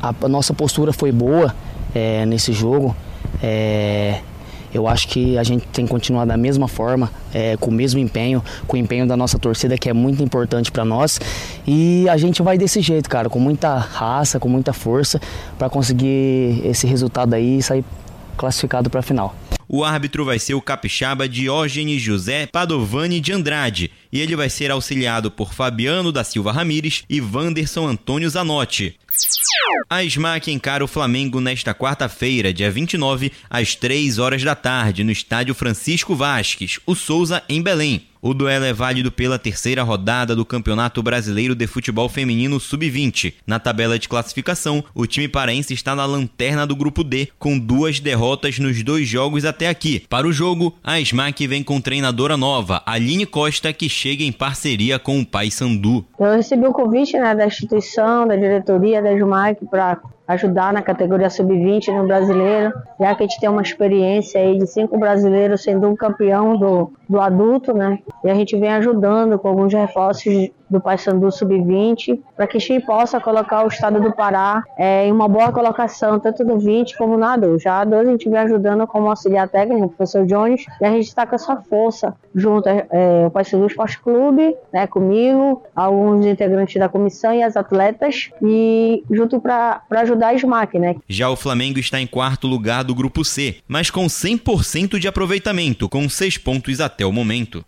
a nossa postura foi boa é, nesse jogo. É... Eu acho que a gente tem que continuar da mesma forma, é, com o mesmo empenho, com o empenho da nossa torcida, que é muito importante para nós. E a gente vai desse jeito, cara, com muita raça, com muita força, para conseguir esse resultado aí e sair classificado para a final. O árbitro vai ser o capixaba Diógenes José Padovani de Andrade e ele vai ser auxiliado por Fabiano da Silva Ramires e Wanderson Antônio Zanotti. A SMAC encara o Flamengo nesta quarta-feira, dia 29, às 3 horas da tarde, no estádio Francisco Vasques, o Souza, em Belém. O duelo é válido pela terceira rodada do Campeonato Brasileiro de Futebol Feminino Sub-20. Na tabela de classificação, o time paraense está na lanterna do grupo D, com duas derrotas nos dois jogos até aqui. Para o jogo, a SMAC vem com treinadora nova, Aline Costa, que chega em parceria com o Paysandu. Eu recebi o um convite né, da instituição, da diretoria, da Jumac, para ajudar na categoria sub-20 no brasileiro, já que a gente tem uma experiência aí de cinco brasileiros sendo um campeão do, do adulto, né? E a gente vem ajudando com alguns reforços do Paysandu Sub-20, para que a gente possa colocar o estado do Pará é, em uma boa colocação, tanto no 20 como no A12. Já a 12 a gente vem ajudando como auxiliar técnico, o professor Jones, e a gente está com essa força junto é, o Paysandu Esporte Clube, né, comigo, alguns integrantes da comissão e as atletas, e junto para ajudar a SMAC, né. Já o Flamengo está em quarto lugar do grupo C, mas com 100% de aproveitamento, com seis pontos até o momento.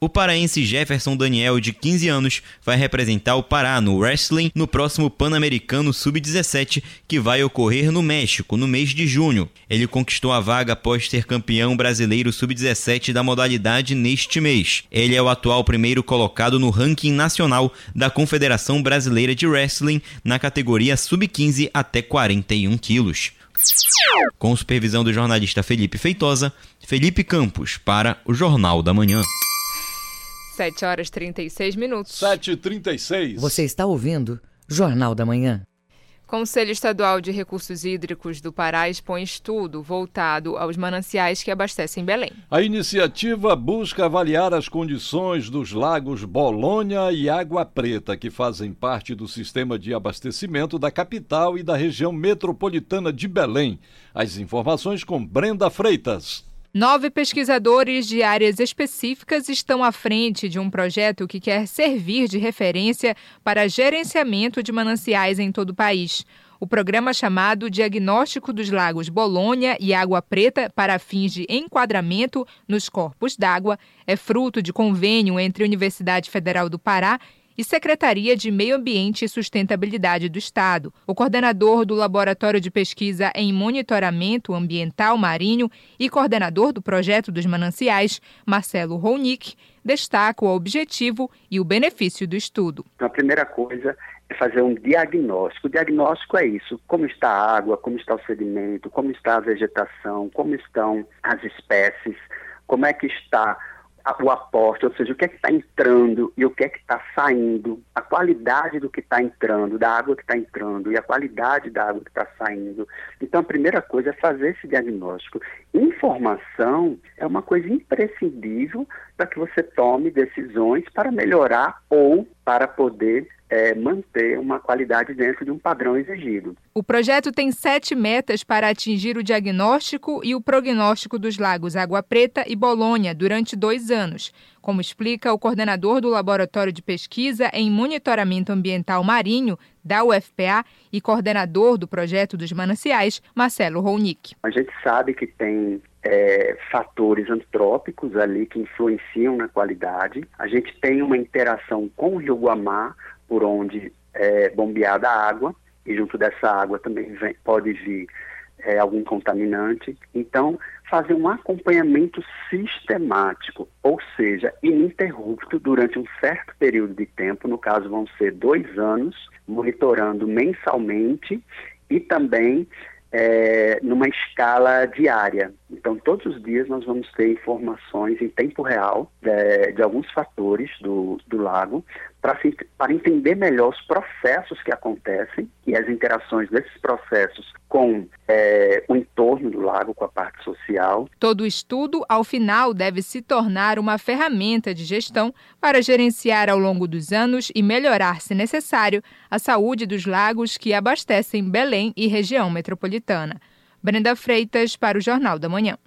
O paraense Jefferson Daniel, de 15 anos, vai representar o Pará no wrestling no próximo Pan-Americano Sub-17, que vai ocorrer no México no mês de junho. Ele conquistou a vaga após ser campeão brasileiro Sub-17 da modalidade neste mês. Ele é o atual primeiro colocado no ranking nacional da Confederação Brasileira de Wrestling na categoria Sub-15 até 41 quilos. Com supervisão do jornalista Felipe Feitosa, Felipe Campos para o Jornal da Manhã. 7 horas 36 minutos. 7h36. Você está ouvindo Jornal da Manhã. Conselho Estadual de Recursos Hídricos do Pará expõe estudo voltado aos mananciais que abastecem Belém. A iniciativa busca avaliar as condições dos lagos Bolônia e Água Preta, que fazem parte do sistema de abastecimento da capital e da região metropolitana de Belém. As informações com Brenda Freitas. Nove pesquisadores de áreas específicas estão à frente de um projeto que quer servir de referência para gerenciamento de mananciais em todo o país. O programa chamado Diagnóstico dos Lagos Bolônia e Água Preta para fins de enquadramento nos corpos d'água é fruto de convênio entre a Universidade Federal do Pará e Secretaria de Meio Ambiente e Sustentabilidade do Estado. O coordenador do Laboratório de Pesquisa em Monitoramento Ambiental Marinho e coordenador do projeto dos mananciais, Marcelo Ronick, destaca o objetivo e o benefício do estudo. Então, a primeira coisa é fazer um diagnóstico. O diagnóstico é isso: como está a água, como está o sedimento, como está a vegetação, como estão as espécies, como é que está o aporte, ou seja, o que é que está entrando e o que é que está saindo, a qualidade do que está entrando, da água que está entrando e a qualidade da água que está saindo. Então, a primeira coisa é fazer esse diagnóstico. Informação é uma coisa imprescindível para que você tome decisões para melhorar ou para poder é, manter uma qualidade dentro de um padrão exigido. O projeto tem sete metas para atingir o diagnóstico e o prognóstico dos lagos Água Preta e Bolônia durante dois anos, como explica o coordenador do Laboratório de Pesquisa em Monitoramento Ambiental Marinho da UFPA e coordenador do projeto dos mananciais, Marcelo Ronick. A gente sabe que tem é, fatores antrópicos ali que influenciam na qualidade. A gente tem uma interação com o rio Guamá, por onde é bombeada a água, e junto dessa água também vem, pode vir é, algum contaminante. Então, fazer um acompanhamento sistemático, ou seja, ininterrupto durante um certo período de tempo, no caso vão ser dois anos, monitorando mensalmente e também é, numa escala diária. Então, todos os dias nós vamos ter informações em tempo real de, é, de alguns fatores do, do lago para entender melhor os processos que acontecem e as interações desses processos com é, o entorno do lago, com a parte social. Todo estudo, ao final, deve se tornar uma ferramenta de gestão para gerenciar ao longo dos anos e melhorar, se necessário, a saúde dos lagos que abastecem Belém e região metropolitana. Brenda Freitas para o Jornal da Manhã.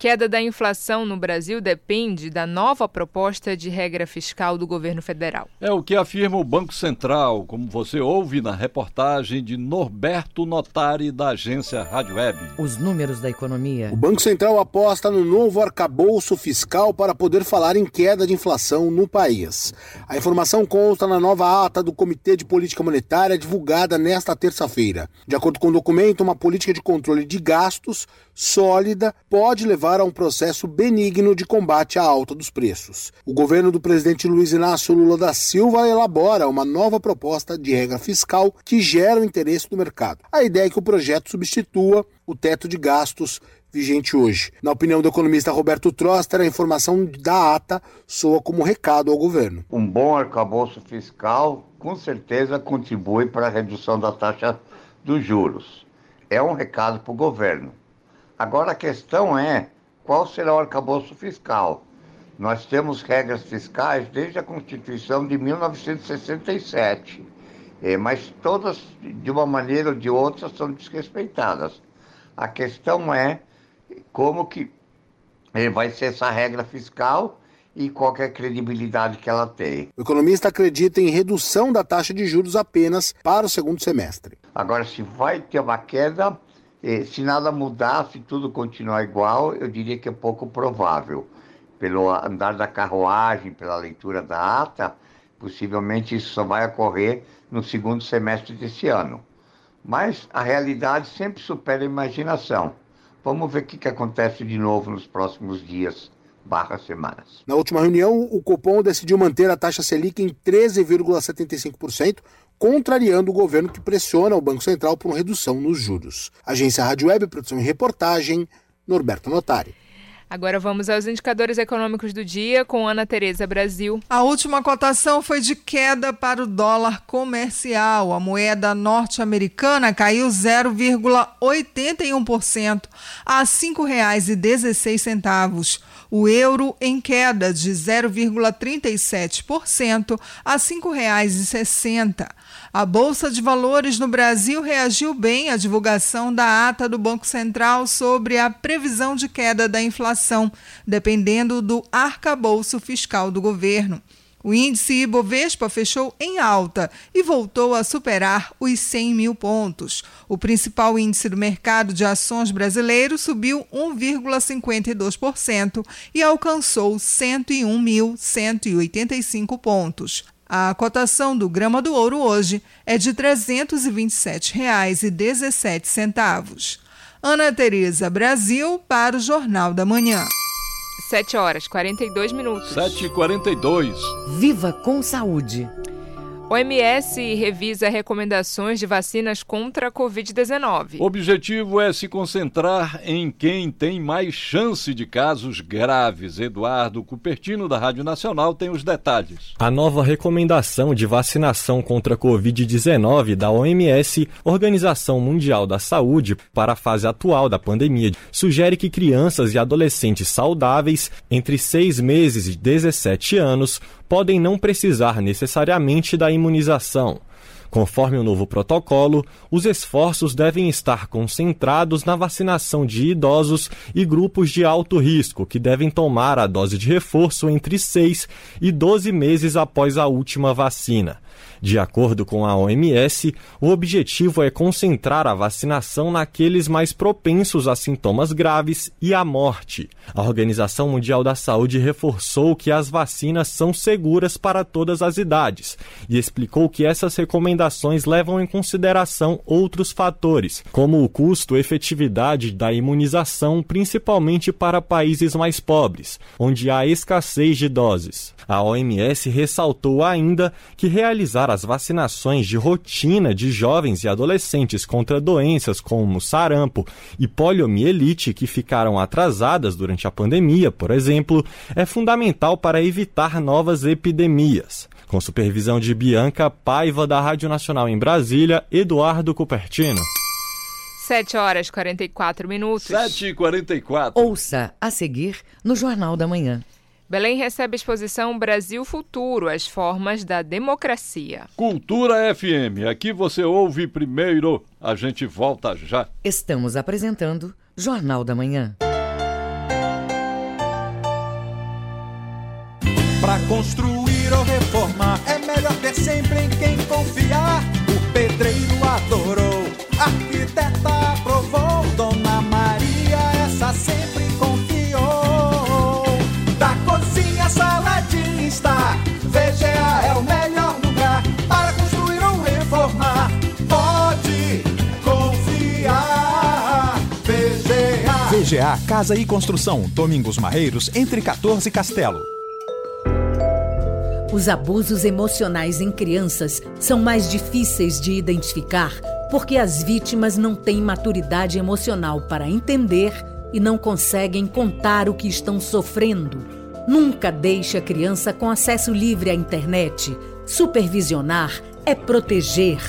Queda da inflação no Brasil depende da nova proposta de regra fiscal do governo federal. É o que afirma o Banco Central, como você ouve na reportagem de Norberto Notari, da agência Rádio Web. Os números da economia. O Banco Central aposta no novo arcabouço fiscal para poder falar em queda de inflação no país. A informação consta na nova ata do Comitê de Política Monetária divulgada nesta terça-feira. De acordo com o documento, uma política de controle de gastos sólida pode levar a um processo benigno de combate à alta dos preços. O governo do presidente Luiz Inácio Lula da Silva elabora uma nova proposta de regra fiscal que gera o interesse do mercado. A ideia é que o projeto substitua o teto de gastos vigente hoje. Na opinião do economista Roberto Troster, a informação da ata soa como recado ao governo. Um bom arcabouço fiscal com certeza contribui para a redução da taxa dos juros. É um recado para o governo. Agora a questão é qual será o arcabouço fiscal. Nós temos regras fiscais desde a Constituição de 1967, eh, mas todas, de uma maneira ou de outra, são desrespeitadas. A questão é como que eh, vai ser essa regra fiscal e qual é a credibilidade que ela tem. O economista acredita em redução da taxa de juros apenas para o segundo semestre. Agora, se vai ter uma queda, se nada mudar, se tudo continuar igual, eu diria que é pouco provável pelo andar da carruagem, pela leitura da ata, possivelmente isso só vai ocorrer no segundo semestre desse ano. Mas a realidade sempre supera a imaginação. Vamos ver o que, que acontece de novo nos próximos dias barra semanas. Na última reunião, o Copom decidiu manter a taxa Selic em 13,75%, contrariando o governo que pressiona o Banco Central por uma redução nos juros. Agência Rádio Web, produção e reportagem, Norberto Notari. Agora vamos aos indicadores econômicos do dia com Ana Tereza Brasil. A última cotação foi de queda para o dólar comercial. A moeda norte-americana caiu 0,81% a R$ 5,16. O euro em queda de 0,37% a R$ 5,60. A Bolsa de Valores no Brasil reagiu bem à divulgação da ata do Banco Central sobre a previsão de queda da inflação, dependendo do arcabouço fiscal do governo. O índice Ibovespa fechou em alta e voltou a superar os 100 mil pontos. O principal índice do mercado de ações brasileiro subiu 1,52% e alcançou 101.185 pontos. A cotação do grama do ouro hoje é de R$ 327,17. Ana Tereza Brasil para o Jornal da Manhã. 7 horas 42 minutos. 7 e 42 Viva com saúde. OMS revisa recomendações de vacinas contra a Covid-19. O objetivo é se concentrar em quem tem mais chance de casos graves. Eduardo Cupertino, da Rádio Nacional, tem os detalhes. A nova recomendação de vacinação contra a Covid-19 da OMS, Organização Mundial da Saúde, para a fase atual da pandemia, sugere que crianças e adolescentes saudáveis entre 6 meses e 17 anos podem não precisar necessariamente da imunização. Conforme o novo protocolo, os esforços devem estar concentrados na vacinação de idosos e grupos de alto risco, que devem tomar a dose de reforço entre 6 e 12 meses após a última vacina. De acordo com a OMS, o objetivo é concentrar a vacinação naqueles mais propensos a sintomas graves e à morte. A Organização Mundial da Saúde reforçou que as vacinas são seguras para todas as idades e explicou que essas recomendações levam em consideração outros fatores, como o custo-efetividade da imunização, principalmente para países mais pobres, onde há escassez de doses. A OMS ressaltou ainda que realizar as vacinações de rotina de jovens e adolescentes contra doenças como sarampo e poliomielite que ficaram atrasadas durante a pandemia, por exemplo, é fundamental para evitar novas epidemias. Com supervisão de Bianca Paiva, da Rádio Nacional em Brasília, Eduardo Cupertino. 7 horas 44 minutos. 7 e 44 Ouça a seguir no Jornal da Manhã. Belém recebe a exposição Brasil Futuro, as formas da democracia. Cultura FM, aqui você ouve primeiro. A gente volta já. Estamos apresentando Jornal da Manhã. Para construir ou reformar é melhor ter sempre em quem confiar. VGA Casa e Construção, Domingos Marreiros, entre 14 e Castelo. Os abusos emocionais em crianças são mais difíceis de identificar porque as vítimas não têm maturidade emocional para entender, e não conseguem contar o que estão sofrendo. Nunca deixe a criança com acesso livre à internet. Supervisionar é proteger.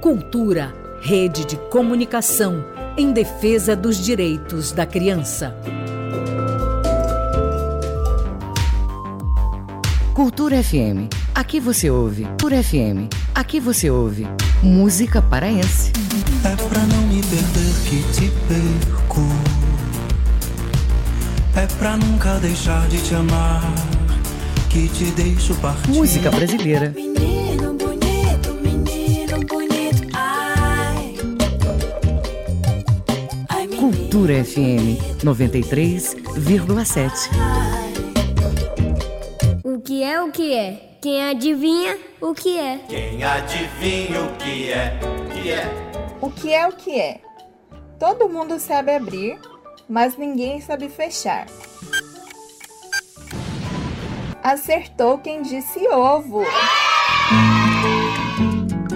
Cultura, rede de comunicação em defesa dos direitos da criança. Cultura FM. Aqui você ouve. Cultura FM. Aqui você ouve. Música paraense. É pra não me perder que te perco. É pra nunca deixar de te amar que te deixo partir. Música brasileira. Cultura FM 93,7. O que é o que é? Quem adivinha o que é? Quem adivinha o que é? Que é? O que é o que é? Todo mundo sabe abrir, mas ninguém sabe fechar. Acertou quem disse ovo.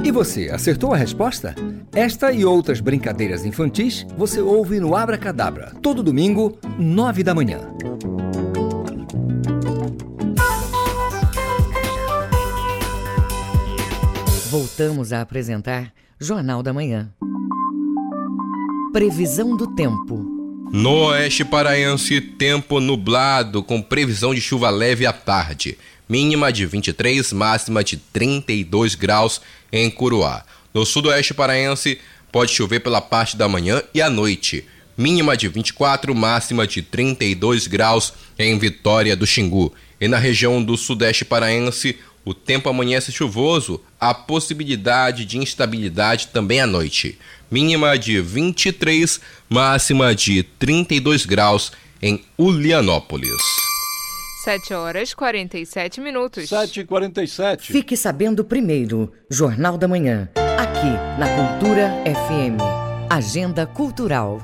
E você, acertou a resposta? Esta e outras brincadeiras infantis você ouve no Abra Cadabra, todo domingo, nove da manhã. Voltamos a apresentar Jornal da Manhã. Previsão do tempo. No oeste paraense, tempo nublado, com previsão de chuva leve à tarde. Mínima de 23, máxima de 32 graus em Curuá. No sudoeste paraense, pode chover pela parte da manhã e à noite. Mínima de 24, máxima de 32 graus em Vitória do Xingu. E na região do sudeste paraense, o tempo amanhece chuvoso, há possibilidade de instabilidade também à noite. Mínima de 23, máxima de 32 graus em Ulianópolis. 7 horas 47 minutos. 7h47. Fique sabendo primeiro, Jornal da Manhã, aqui na Cultura FM. Agenda Cultural.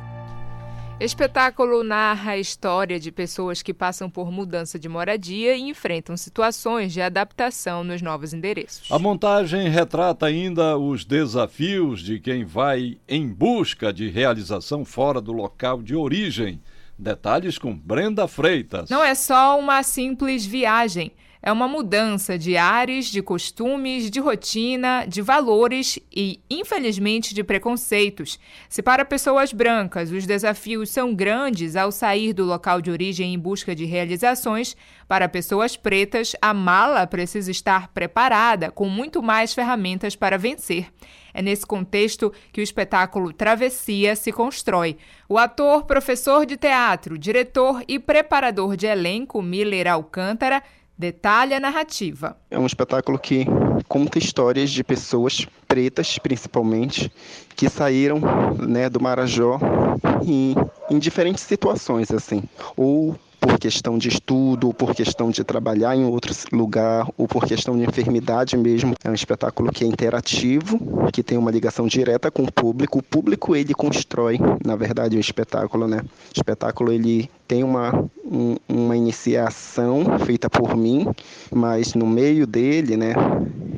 Espetáculo narra a história de pessoas que passam por mudança de moradia e enfrentam situações de adaptação nos novos endereços. A montagem retrata ainda os desafios de quem vai em busca de realização fora do local de origem. Detalhes com Brenda Freitas. Não é só uma simples viagem. É uma mudança de ares, de costumes, de rotina, de valores e, infelizmente, de preconceitos. Se para pessoas brancas os desafios são grandes ao sair do local de origem em busca de realizações, para pessoas pretas a mala precisa estar preparada com muito mais ferramentas para vencer. É nesse contexto que o espetáculo Travessia se constrói. O ator, professor de teatro, diretor e preparador de elenco Miller Alcântara detalha a narrativa. É um espetáculo que conta histórias de pessoas pretas, principalmente, que saíram né, do Marajó em, em diferentes situações, assim, ou por questão de estudo, ou por questão de trabalhar em outro lugar, ou por questão de enfermidade mesmo. É um espetáculo que é interativo, que tem uma ligação direta com o público. O público ele constrói, na verdade, o espetáculo, né? O espetáculo ele tem uma, um, uma iniciação feita por mim, mas no meio dele, né,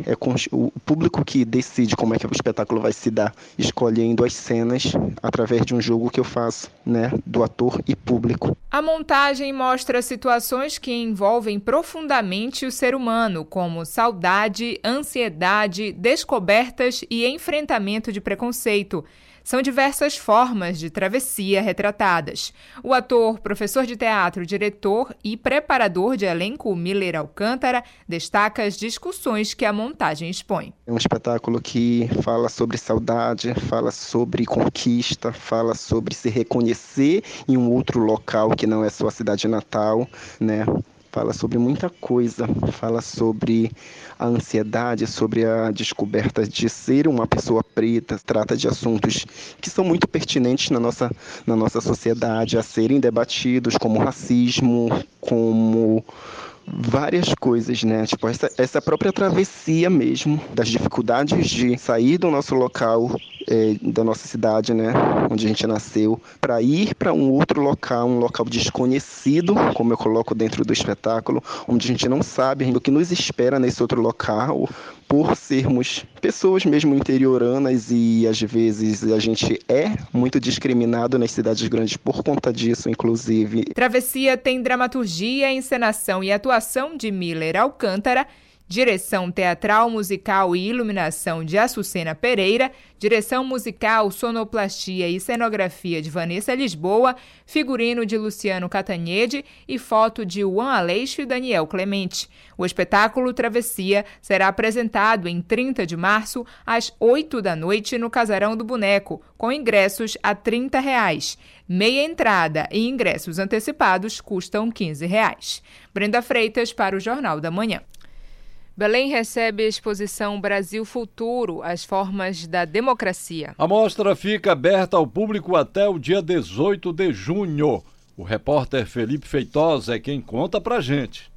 é o público que decide como é que o espetáculo vai se dar, escolhendo as cenas através de um jogo que eu faço, né, do ator e público. A montagem mostra situações que envolvem profundamente o ser humano, como saudade, ansiedade, descobertas e enfrentamento de preconceito. São diversas formas de travessia retratadas. O ator, professor de teatro, diretor e preparador de elenco Miller Alcântara destaca as discussões que a montagem expõe. É um espetáculo que fala sobre saudade, fala sobre conquista, fala sobre se reconhecer em um outro local que não é sua cidade natal, né? Fala sobre muita coisa, fala sobre a ansiedade, sobre a descoberta de ser uma pessoa preta, trata de assuntos que são muito pertinentes na nossa, na nossa sociedade a serem debatidos, como racismo, como várias coisas, né? Tipo, essa, essa própria travessia mesmo, das dificuldades de sair do nosso local é, da nossa cidade, né, onde a gente nasceu, para ir para um outro local, um local desconhecido, como eu coloco dentro do espetáculo, onde a gente não sabe o que nos espera nesse outro local, por sermos pessoas mesmo interioranas e às vezes a gente é muito discriminado nas cidades grandes por conta disso, inclusive. Travessia tem dramaturgia, encenação e atuação de Miller Alcântara Direção teatral, musical e iluminação de Açucena Pereira, direção musical, sonoplastia e cenografia de Vanessa Lisboa, figurino de Luciano Catanhede e foto de Juan Aleixo e Daniel Clemente. O espetáculo Travessia será apresentado em 30 de março, às 8 da noite, no Casarão do Boneco, com ingressos a 30 reais. Meia entrada e ingressos antecipados custam 15 reais. Brenda Freitas para o Jornal da Manhã. Belém recebe a exposição Brasil Futuro, as formas da democracia. A mostra fica aberta ao público até o dia 18 de junho. O repórter Felipe Feitosa é quem conta pra gente.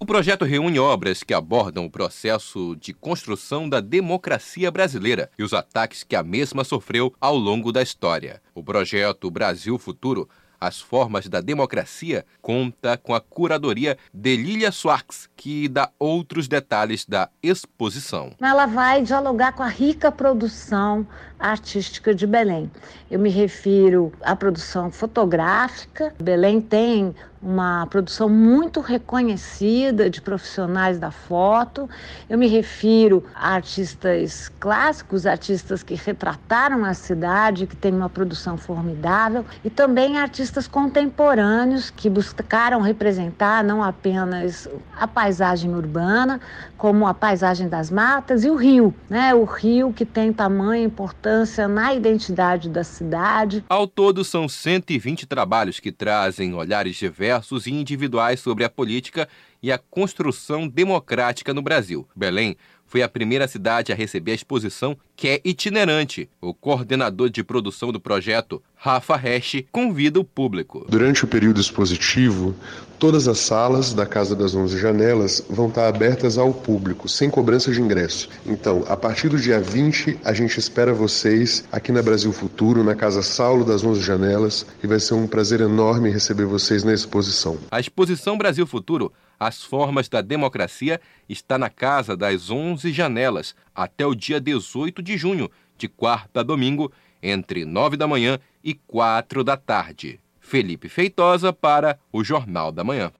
O projeto reúne obras que abordam o processo de construção da democracia brasileira e os ataques que a mesma sofreu ao longo da história. O projeto Brasil Futuro as Formas da Democracia conta com a curadoria de Lilia Swartz, que dá outros detalhes da exposição. Ela vai dialogar com a rica produção artística de Belém. Eu me refiro à produção fotográfica. Belém tem uma produção muito reconhecida de profissionais da foto. Eu me refiro a artistas clássicos, artistas que retrataram a cidade, que têm uma produção formidável, e também artistas contemporâneos que buscaram representar não apenas a paisagem urbana, como a paisagem das matas e o rio, né? O rio que tem tamanha importância na identidade da cidade. Ao todo são 120 trabalhos que trazem olhares diversos e individuais sobre a política e a construção democrática no Brasil. Belém foi a primeira cidade a receber a exposição, que é itinerante. O coordenador de produção do projeto, Rafa Resch, convida o público. Durante o período expositivo, todas as salas da Casa das Onze Janelas vão estar abertas ao público, sem cobrança de ingresso. Então, a partir do dia 20, a gente espera vocês aqui na Brasil Futuro, na Casa Saulo das Onze Janelas, e vai ser um prazer enorme receber vocês na exposição. A exposição Brasil Futuro as Formas da Democracia está na Casa das Onze Janelas até o dia 18 de junho, de quarta a domingo, entre nove da manhã e quatro da tarde. Felipe Feitosa para o Jornal da Manhã.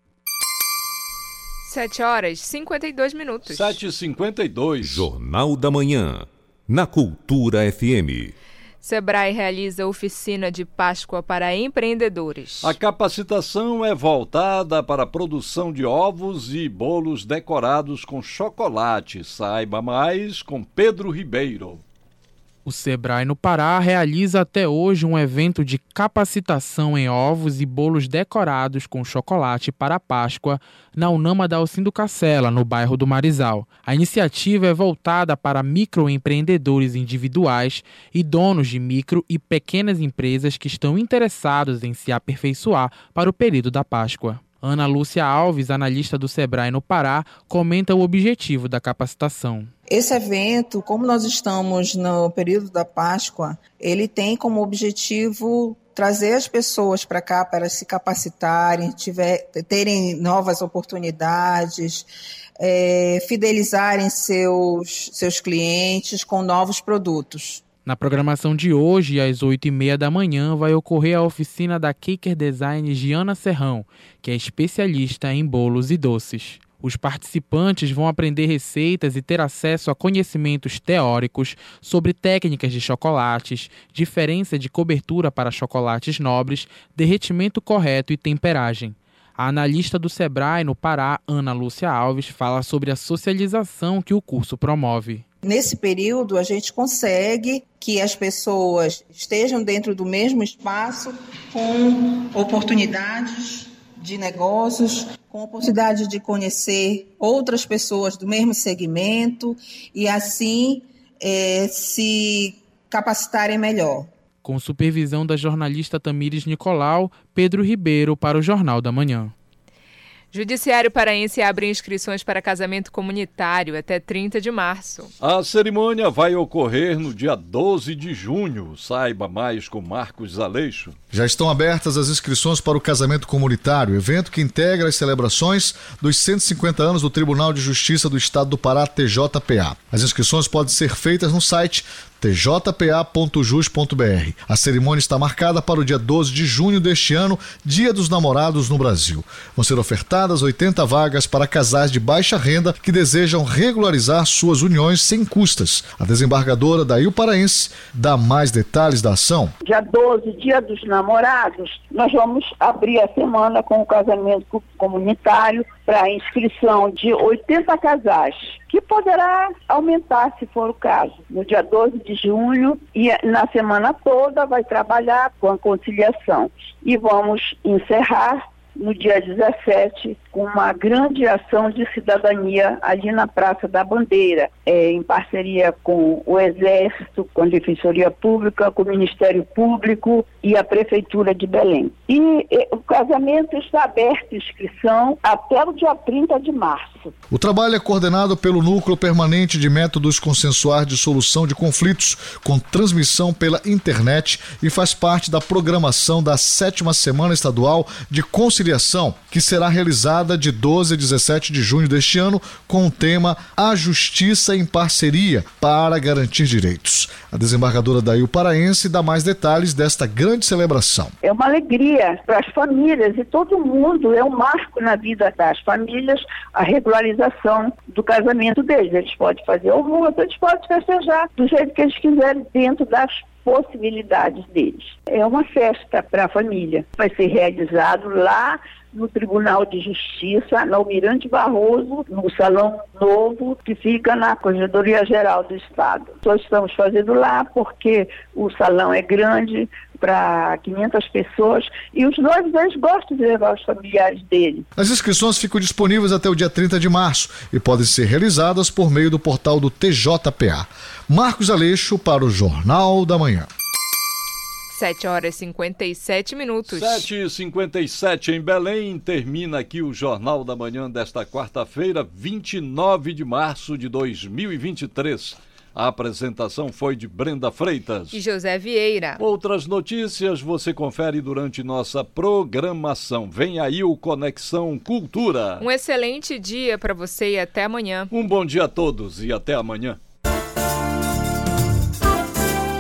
7 horas 52 minutos. 7h52. Jornal da Manhã. Na Cultura FM. Sebrae realiza oficina de Páscoa para empreendedores. A capacitação é voltada para a produção de ovos e bolos decorados com chocolate. Saiba mais com Pedro Ribeiro. O Sebrae no Pará realiza até hoje um evento de capacitação em ovos e bolos decorados com chocolate para a Páscoa na Unama da Alcindo Cacela, no bairro do Marizal. A iniciativa é voltada para microempreendedores individuais e donos de micro e pequenas empresas que estão interessados em se aperfeiçoar para o período da Páscoa. Ana Lúcia Alves, analista do Sebrae no Pará, comenta o objetivo da capacitação. Esse evento, como nós estamos no período da Páscoa, ele tem como objetivo trazer as pessoas para cá para se capacitarem, tiver, terem novas oportunidades, é, fidelizarem seus, seus clientes com novos produtos. Na programação de hoje, às 8h30 da manhã, vai ocorrer a oficina da Caker Design Giana Serrão, que é especialista em bolos e doces. Os participantes vão aprender receitas e ter acesso a conhecimentos teóricos sobre técnicas de chocolates, diferença de cobertura para chocolates nobres, derretimento correto e temperagem. A analista do Sebrae no Pará, Ana Lúcia Alves, fala sobre a socialização que o curso promove. Nesse período, a gente consegue que as pessoas estejam dentro do mesmo espaço com oportunidades de negócios, com oportunidade de conhecer outras pessoas do mesmo segmento e assim é, se capacitarem melhor. Com supervisão da jornalista Tamires Nicolau, Pedro Ribeiro para o Jornal da Manhã. Judiciário Paraense abre inscrições para casamento comunitário até 30 de março. A cerimônia vai ocorrer no dia 12 de junho. Saiba mais com Marcos Aleixo. Já estão abertas as inscrições para o casamento comunitário, evento que integra as celebrações dos 150 anos do Tribunal de Justiça do Estado do Pará, TJPA. As inscrições podem ser feitas no site tjpa.jus.br. A cerimônia está marcada para o dia 12 de junho deste ano, Dia dos Namorados no Brasil. Vão ser ofertadas 80 vagas para casais de baixa renda que desejam regularizar suas uniões sem custas. A desembargadora Dail Paraense dá mais detalhes da ação. Dia 12, Dia dos Namorados, nós vamos abrir a semana com o casamento comunitário para inscrição de 80 casais, que poderá aumentar se for o caso. No dia 12 de junho e na semana toda vai trabalhar com a conciliação. E vamos encerrar no dia 17 com uma grande ação de cidadania ali na Praça da Bandeira, é, em parceria com o Exército, com a Defensoria Pública, com o Ministério Público e a Prefeitura de Belém. E, e o casamento está aberto inscrição até o dia 30 de março. O trabalho é coordenado pelo Núcleo Permanente de Métodos Consensuais de Solução de Conflitos, com transmissão pela internet e faz parte da programação da sétima Semana Estadual de Conciliação, que será realizada de 12 a 17 de junho deste ano, com o tema A Justiça em Parceria para Garantir Direitos. A desembargadora Daí Paraense dá mais detalhes desta grande celebração. É uma alegria para as famílias e todo mundo, é um marco na vida das famílias a regularização do casamento deles. Eles podem fazer almoço, eles podem festejar do jeito que eles quiserem dentro das possibilidades deles. É uma festa para a família. Vai ser realizado lá no Tribunal de Justiça, no Almirante Barroso, no Salão Novo, que fica na Corregedoria Geral do Estado. Nós estamos fazendo lá porque o salão é grande, para 500 pessoas e os noivos eles gostam de levar os familiares dele. As inscrições ficam disponíveis até o dia 30 de março e podem ser realizadas por meio do portal do TJPA. Marcos Aleixo para o Jornal da Manhã. 7 horas e 57 minutos. 7 e 57 em Belém. Termina aqui o Jornal da Manhã desta quarta-feira, 29 de março de 2023. A apresentação foi de Brenda Freitas e José Vieira. Outras notícias você confere durante nossa programação. Vem aí o Conexão Cultura. Um excelente dia para você e até amanhã. Um bom dia a todos e até amanhã.